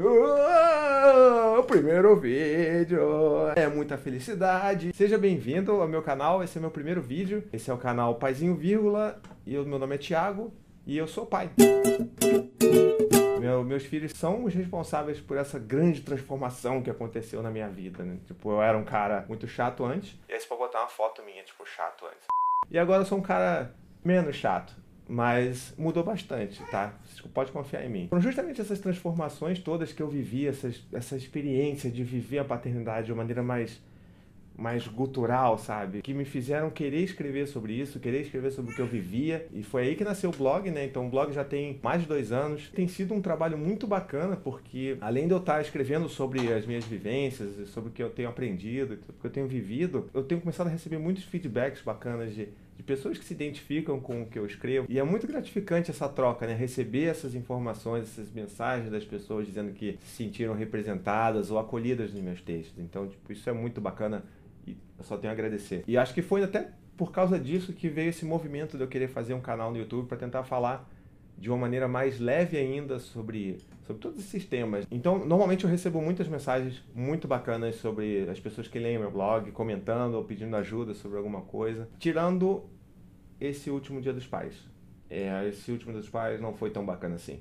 O primeiro vídeo é muita felicidade. Seja bem-vindo ao meu canal. Esse é meu primeiro vídeo. Esse é o canal Paizinho Vírgula e o meu nome é Thiago e eu sou pai. Meu, meus filhos são os responsáveis por essa grande transformação que aconteceu na minha vida. Né? Tipo, eu era um cara muito chato antes. E aí você pode botar uma foto minha, tipo, chato antes. E agora eu sou um cara menos chato mas mudou bastante, tá? Você pode confiar em mim. Foram justamente essas transformações todas que eu vivi, essas, essa experiência de viver a paternidade de uma maneira mais mais gutural, sabe? Que me fizeram querer escrever sobre isso, querer escrever sobre o que eu vivia. E foi aí que nasceu o blog, né? Então o blog já tem mais de dois anos. Tem sido um trabalho muito bacana, porque além de eu estar escrevendo sobre as minhas vivências, sobre o que eu tenho aprendido, o que eu tenho vivido, eu tenho começado a receber muitos feedbacks bacanas de pessoas que se identificam com o que eu escrevo. E é muito gratificante essa troca, né? Receber essas informações, essas mensagens das pessoas dizendo que se sentiram representadas ou acolhidas nos meus textos. Então, tipo, isso é muito bacana e eu só tenho a agradecer. E acho que foi até por causa disso que veio esse movimento de eu querer fazer um canal no YouTube para tentar falar de uma maneira mais leve ainda sobre sobre todos esses temas. Então, normalmente eu recebo muitas mensagens muito bacanas sobre as pessoas que leem meu blog, comentando ou pedindo ajuda sobre alguma coisa. Tirando esse último Dia dos Pais. É, esse último Dia dos Pais não foi tão bacana assim.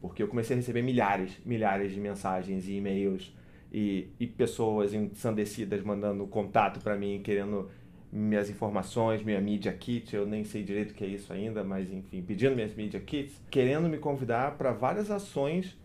Porque eu comecei a receber milhares, milhares de mensagens e e-mails e, e pessoas ensandecidas mandando contato para mim, querendo minhas informações, minha media kit, eu nem sei direito o que é isso ainda, mas enfim, pedindo minhas media kits, querendo me convidar para várias ações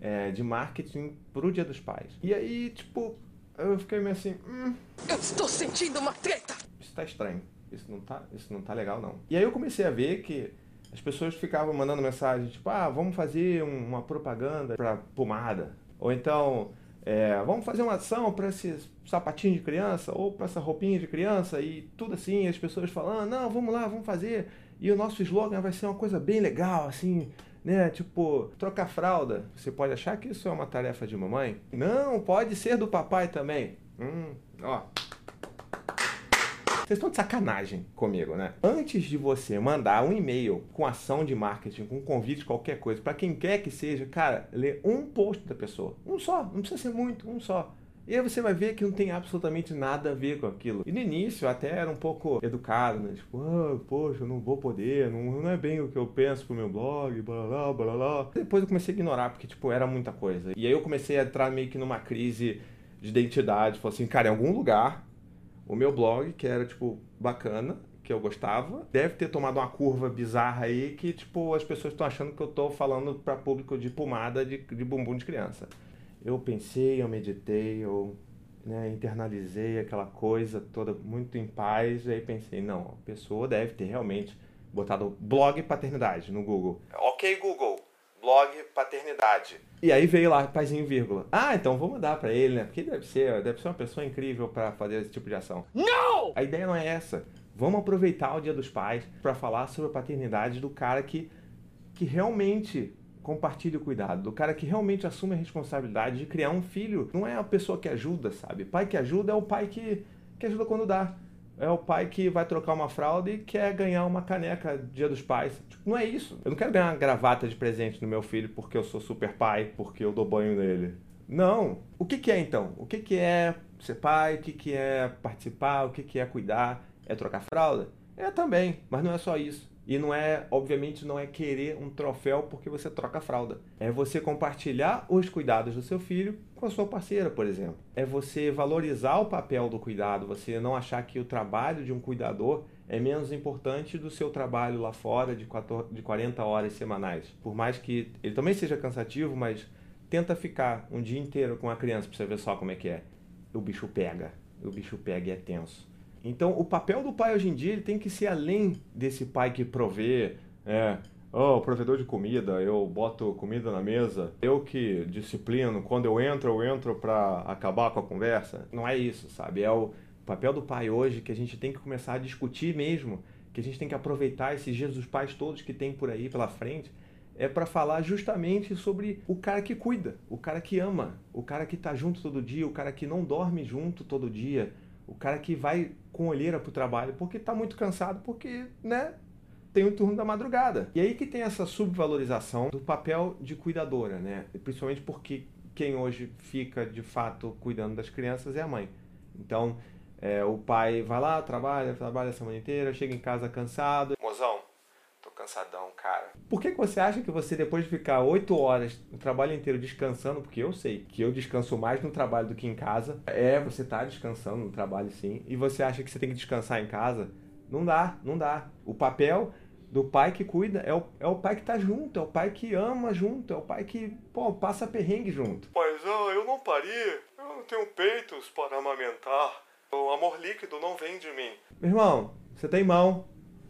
é, de marketing pro Dia dos Pais. E aí, tipo, eu fiquei meio assim. Hum, eu estou sentindo uma treta! Isso tá estranho. Isso não tá, isso não tá legal, não. E aí eu comecei a ver que as pessoas ficavam mandando mensagem, tipo, ah, vamos fazer uma propaganda pra pomada. Ou então, é, vamos fazer uma ação para esse sapatinho de criança, ou para essa roupinha de criança, e tudo assim, as pessoas falando, não, vamos lá, vamos fazer. E o nosso slogan vai ser uma coisa bem legal, assim, né? Tipo, trocar fralda. Você pode achar que isso é uma tarefa de mamãe? Não, pode ser do papai também. Hum, ó. Vocês estão de sacanagem comigo, né? Antes de você mandar um e-mail com ação de marketing, com convite, qualquer coisa, para quem quer que seja, cara, lê um post da pessoa. Um só, não precisa ser muito, um só. E aí você vai ver que não tem absolutamente nada a ver com aquilo. E no início até era um pouco educado, né? Tipo, ah, poxa, eu não vou poder, não, não é bem o que eu penso pro meu blog, blá blá blá blá. Depois eu comecei a ignorar, porque, tipo, era muita coisa. E aí eu comecei a entrar meio que numa crise de identidade. Falei assim, cara, em algum lugar, o meu blog, que era, tipo, bacana, que eu gostava, deve ter tomado uma curva bizarra aí que, tipo, as pessoas estão achando que eu tô falando para público de pomada de, de bumbum de criança. Eu pensei, eu meditei, eu né, internalizei aquela coisa toda muito em paz, e aí pensei, não, a pessoa deve ter realmente botado blog paternidade no Google. Ok, Google, blog paternidade. E aí veio lá, paizinho vírgula. Ah, então vou mandar para ele, né? Porque deve ser, deve ser uma pessoa incrível para fazer esse tipo de ação. Não! A ideia não é essa. Vamos aproveitar o Dia dos Pais para falar sobre a paternidade do cara que, que realmente compartilhe o cuidado, do cara que realmente assume a responsabilidade de criar um filho. Não é a pessoa que ajuda, sabe? Pai que ajuda é o pai que, que ajuda quando dá. É o pai que vai trocar uma fralda e quer ganhar uma caneca dia dos pais. Tipo, não é isso. Eu não quero ganhar uma gravata de presente no meu filho porque eu sou super pai, porque eu dou banho nele. Não. O que, que é então? O que, que é ser pai? O que, que é participar? O que, que é cuidar? É trocar fralda? É também, mas não é só isso. E não é, obviamente, não é querer um troféu porque você troca a fralda. É você compartilhar os cuidados do seu filho com a sua parceira, por exemplo. É você valorizar o papel do cuidado, você não achar que o trabalho de um cuidador é menos importante do seu trabalho lá fora de 40 horas semanais. Por mais que ele também seja cansativo, mas tenta ficar um dia inteiro com a criança para você ver só como é que é. O bicho pega, o bicho pega e é tenso. Então, o papel do pai hoje em dia ele tem que ser além desse pai que provê, é, oh, provedor de comida, eu boto comida na mesa, eu que disciplino, quando eu entro, eu entro para acabar com a conversa. Não é isso, sabe? É o papel do pai hoje que a gente tem que começar a discutir mesmo, que a gente tem que aproveitar esses dias dos pais todos que tem por aí pela frente, é para falar justamente sobre o cara que cuida, o cara que ama, o cara que está junto todo dia, o cara que não dorme junto todo dia, o cara que vai com olheira pro trabalho porque está muito cansado, porque, né, tem o turno da madrugada. E aí que tem essa subvalorização do papel de cuidadora, né? Principalmente porque quem hoje fica de fato cuidando das crianças é a mãe. Então, é, o pai vai lá, trabalha, trabalha a semana inteira, chega em casa cansado. Mozão, tô cansadão, cara. Por que, que você acha que você, depois de ficar oito horas o trabalho inteiro descansando, porque eu sei que eu descanso mais no trabalho do que em casa, é, você tá descansando no trabalho sim, e você acha que você tem que descansar em casa? Não dá, não dá. O papel do pai que cuida é o, é o pai que tá junto, é o pai que ama junto, é o pai que, pô, passa perrengue junto. Paizão, eu não parei, eu não tenho peitos para amamentar. O amor líquido não vem de mim. Meu irmão, você tem mão.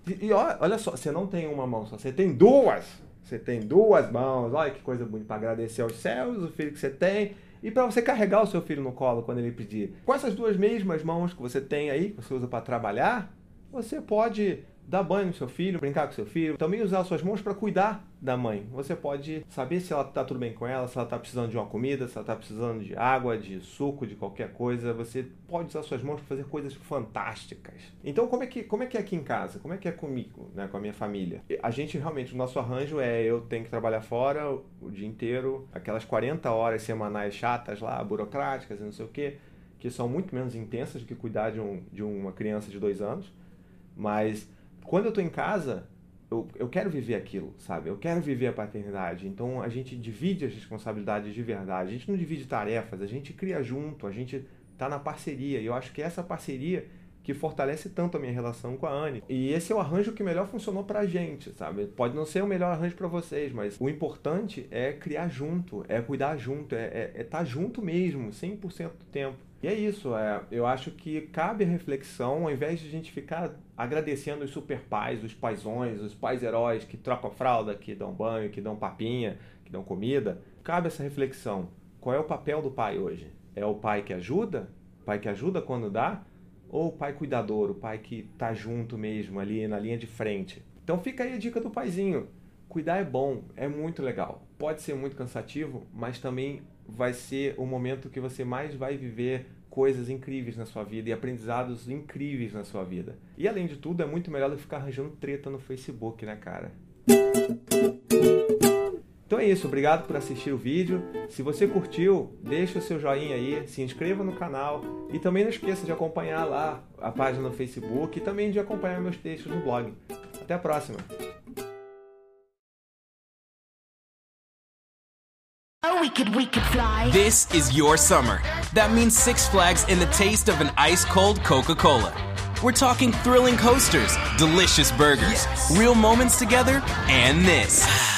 E, e olha, só, você não tem uma mão só, você tem duas. Você tem duas mãos. Olha que coisa bonita para agradecer aos céus o filho que você tem e para você carregar o seu filho no colo quando ele pedir. Com essas duas mesmas mãos que você tem aí, que você usa para trabalhar, você pode dar banho no seu filho, brincar com seu filho, também usar suas mãos para cuidar da mãe. Você pode saber se ela está tudo bem com ela, se ela está precisando de uma comida, se ela está precisando de água, de suco, de qualquer coisa. Você pode usar suas mãos para fazer coisas fantásticas. Então, como é que como é que é aqui em casa? Como é que é comigo, né, com a minha família? A gente realmente o nosso arranjo é eu tenho que trabalhar fora o dia inteiro, aquelas 40 horas semanais chatas lá, burocráticas e não sei o quê, que são muito menos intensas do que cuidar de, um, de uma criança de dois anos, mas quando eu estou em casa, eu, eu quero viver aquilo, sabe? Eu quero viver a paternidade. Então a gente divide as responsabilidades de verdade. A gente não divide tarefas, a gente cria junto, a gente está na parceria. E eu acho que essa parceria que fortalece tanto a minha relação com a Anne. E esse é o arranjo que melhor funcionou pra gente, sabe? Pode não ser o melhor arranjo para vocês, mas o importante é criar junto, é cuidar junto, é estar é, é tá junto mesmo, 100% do tempo. E é isso, é, eu acho que cabe reflexão, ao invés de a gente ficar agradecendo os super pais, os paizões, os pais heróis que trocam fralda, que dão banho, que dão papinha, que dão comida, cabe essa reflexão. Qual é o papel do pai hoje? É o pai que ajuda? O pai que ajuda quando dá? Ou o pai cuidador, o pai que tá junto mesmo ali na linha de frente? Então fica aí a dica do paizinho. Cuidar é bom, é muito legal. Pode ser muito cansativo, mas também vai ser o momento que você mais vai viver coisas incríveis na sua vida e aprendizados incríveis na sua vida. E além de tudo, é muito melhor do que ficar arranjando treta no Facebook, né, cara? Então é isso, obrigado por assistir o vídeo. Se você curtiu, deixa o seu joinha aí, se inscreva no canal e também não esqueça de acompanhar lá a página no Facebook e também de acompanhar meus textos no blog. Até a próxima! We could, we could fly. This is your summer. That means Six Flags and the taste of an ice cold Coca Cola. We're talking thrilling coasters, delicious burgers, yes. real moments together, and this.